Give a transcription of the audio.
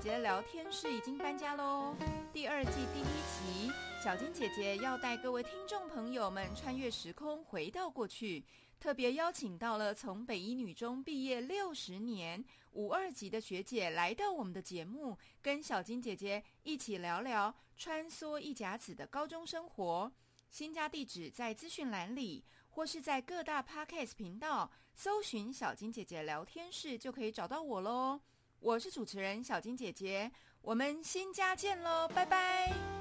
姐聊天室已经搬家喽。第二季第一集，小金姐姐要带各位听众朋友们穿越时空，回到过去，特别邀请到了从北一女中毕业六十年五二级的学姐来到我们的节目，跟小金姐姐一起聊聊穿梭一甲子的高中生活。新家地址在资讯栏里，或是在各大 podcast 频道搜寻“小金姐姐聊天室”就可以找到我喽。我是主持人小金姐姐，我们新家见喽，拜拜。